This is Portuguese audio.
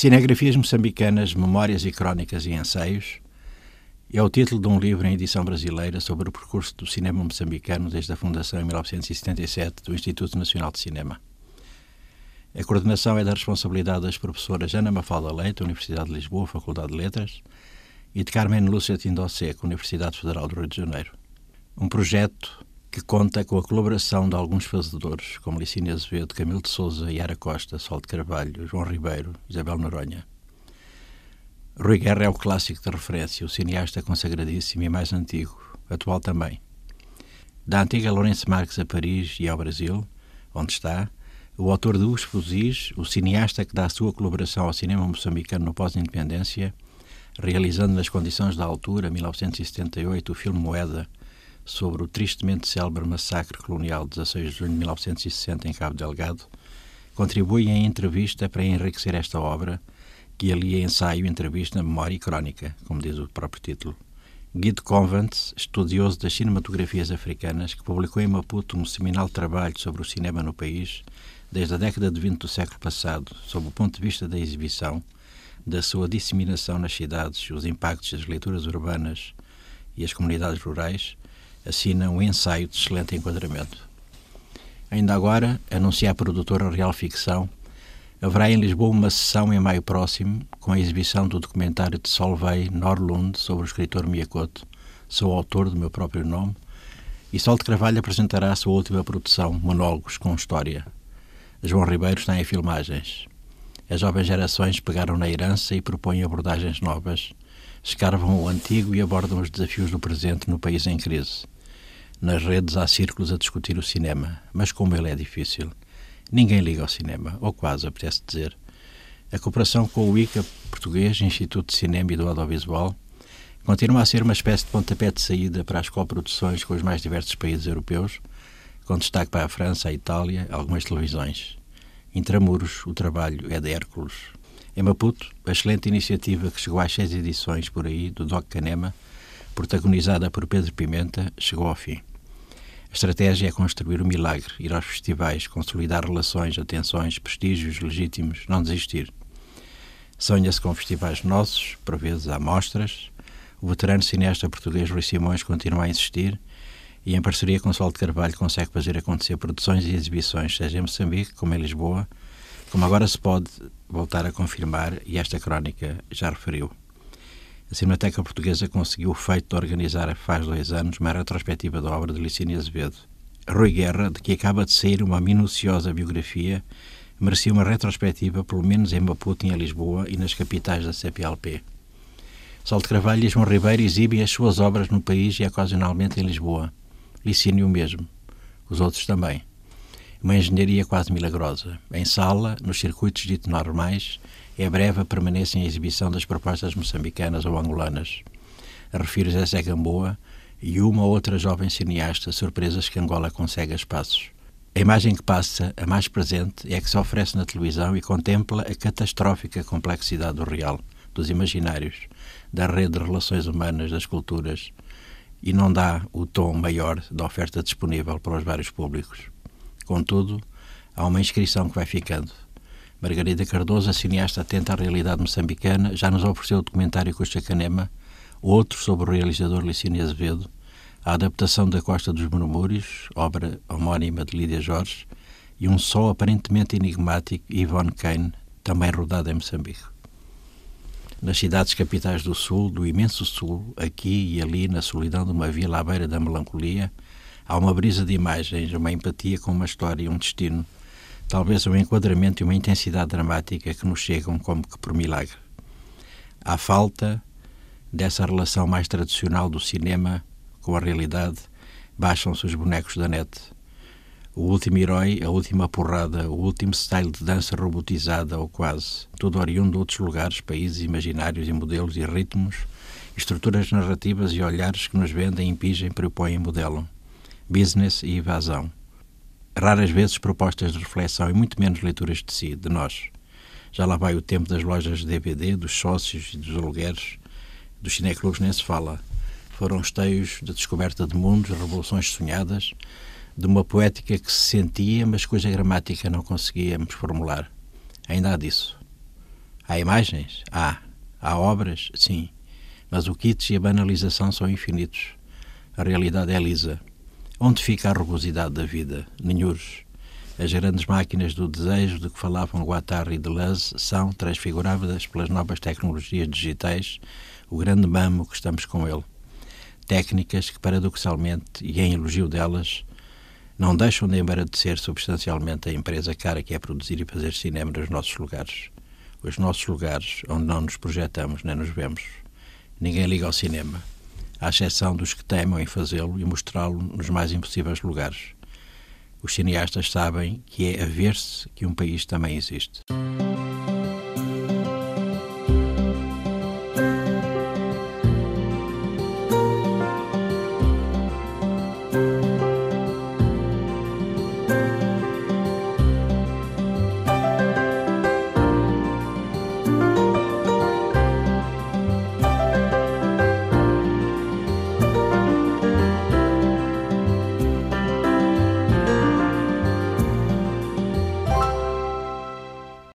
Cinegrafias moçambicanas, Memórias e Crónicas e Ensaios é o título de um livro em edição brasileira sobre o percurso do cinema moçambicano desde a fundação em 1977 do Instituto Nacional de Cinema. A coordenação é da responsabilidade das professoras Ana Mafalda Leite, Universidade de Lisboa, Faculdade de Letras, e de Carmen Lúcia Tindosseco, Universidade Federal do Rio de Janeiro. Um projeto que conta com a colaboração de alguns fazedores, como Licínia Azevedo, Camilo de Souza, Yara Costa, Sol de Carvalho, João Ribeiro, Isabel Noronha. Rui Guerra é o clássico de referência, o cineasta consagradíssimo e mais antigo, atual também. Da antiga Lourenço Marques a Paris e ao Brasil, onde está, o autor de Os Fuzis, o cineasta que dá a sua colaboração ao cinema moçambicano no pós-independência, realizando nas condições da altura, 1978, o filme Moeda, sobre o tristemente célebre massacre colonial de 16 de junho de 1960 em Cabo Delgado, contribui em entrevista para enriquecer esta obra, que ali é ensaio, entrevista, memória e crónica, como diz o próprio título. Guido Convent, estudioso das cinematografias africanas, que publicou em Maputo um seminal trabalho sobre o cinema no país, desde a década de 20 do século passado, sob o ponto de vista da exibição, da sua disseminação nas cidades, os impactos das leituras urbanas e as comunidades rurais, assina um ensaio de excelente enquadramento. Ainda agora, anuncia a produtora Real Ficção, haverá em Lisboa uma sessão em maio próximo com a exibição do documentário de Solveig Norlund sobre o escritor Miyakoto, sou autor do meu próprio nome, e Sol de Carvalho apresentará a sua última produção, Monólogos com História. João Ribeiro está em filmagens. As jovens gerações pegaram na herança e propõem abordagens novas, escarvam o antigo e abordam os desafios do presente no país em crise. Nas redes há círculos a discutir o cinema, mas como ele é difícil. Ninguém liga ao cinema, ou quase, apetece dizer. A cooperação com o ICA português, Instituto de Cinema e do Audiovisual, continua a ser uma espécie de pontapé de saída para as coproduções com os mais diversos países europeus, com destaque para a França, a Itália, algumas televisões. Intramuros, o trabalho é de Hércules. Em Maputo, a excelente iniciativa que chegou às seis edições por aí, do Doc Canema, protagonizada por Pedro Pimenta, chegou ao fim. A estratégia é construir o milagre, ir aos festivais, consolidar relações, atenções, prestígios legítimos, não desistir. Sonha-se com festivais nossos, por vezes há mostras. O veterano cineasta português Rui Simões continua a insistir e, em parceria com Sol de Carvalho, consegue fazer acontecer produções e exibições, seja em Moçambique como em Lisboa, como agora se pode voltar a confirmar e esta crónica já referiu. A Cinemateca Portuguesa conseguiu o feito de organizar, faz dois anos, uma retrospectiva da obra de Licínia Azevedo. Rui Guerra, de que acaba de sair uma minuciosa biografia, merecia uma retrospectiva, pelo menos em Maputo em Lisboa e nas capitais da CPLP. Sol de Carvalho e João Ribeiro exibem as suas obras no país e ocasionalmente em Lisboa. Licínio mesmo. Os outros também. Uma engenharia quase milagrosa. Em sala, nos circuitos dito normais, é breve a permanência em exibição das propostas moçambicanas ou angolanas. Refiro-se a Zé Gamboa e uma ou outra jovem cineasta, surpresas que Angola consegue a espaços. A imagem que passa, a mais presente, é a que se oferece na televisão e contempla a catastrófica complexidade do real, dos imaginários, da rede de relações humanas, das culturas, e não dá o tom maior da oferta disponível para os vários públicos. Contudo, há uma inscrição que vai ficando. Margarida Cardoso, a cineasta atenta à realidade moçambicana, já nos ofereceu o documentário Costa Canema, outro sobre o realizador Licínio Azevedo, a adaptação da Costa dos Murmúrios, obra homónima de Lídia Jorge, e um só aparentemente enigmático, Yvonne Kane, também rodado em Moçambique. Nas cidades capitais do Sul, do imenso Sul, aqui e ali, na solidão de uma vila à beira da melancolia, há uma brisa de imagens, uma empatia com uma história e um destino talvez um enquadramento e uma intensidade dramática que nos chegam como que por milagre. À falta dessa relação mais tradicional do cinema com a realidade, baixam-se os bonecos da net. O último herói, a última porrada, o último style de dança robotizada ou quase, tudo oriundo de outros lugares, países imaginários e modelos e ritmos, estruturas narrativas e olhares que nos vendem, impingem, propõem e modelam. Business e evasão raras vezes propostas de reflexão e muito menos leituras de si, de nós. Já lá vai o tempo das lojas de DVD, dos sócios e dos alugueres, dos cineclubes nem se fala. Foram esteios de descoberta de mundos, revoluções sonhadas, de uma poética que se sentia, mas cuja gramática não conseguíamos formular. Ainda há disso. Há imagens? Há. Há obras? Sim. Mas o kitsch e a banalização são infinitos. A realidade é lisa. Onde fica a rugosidade da vida? Nenhures. As grandes máquinas do desejo de que falavam Guattari e Deleuze são transfiguradas pelas novas tecnologias digitais, o grande mamo que estamos com ele. Técnicas que, paradoxalmente, e em elogio delas, não deixam de embaradecer substancialmente a empresa cara que é produzir e fazer cinema nos nossos lugares. Os nossos lugares onde não nos projetamos nem nos vemos. Ninguém liga ao cinema, à exceção dos que temam em fazê-lo e mostrá-lo nos mais impossíveis lugares os cineastas sabem que é a ver-se que um país também existe.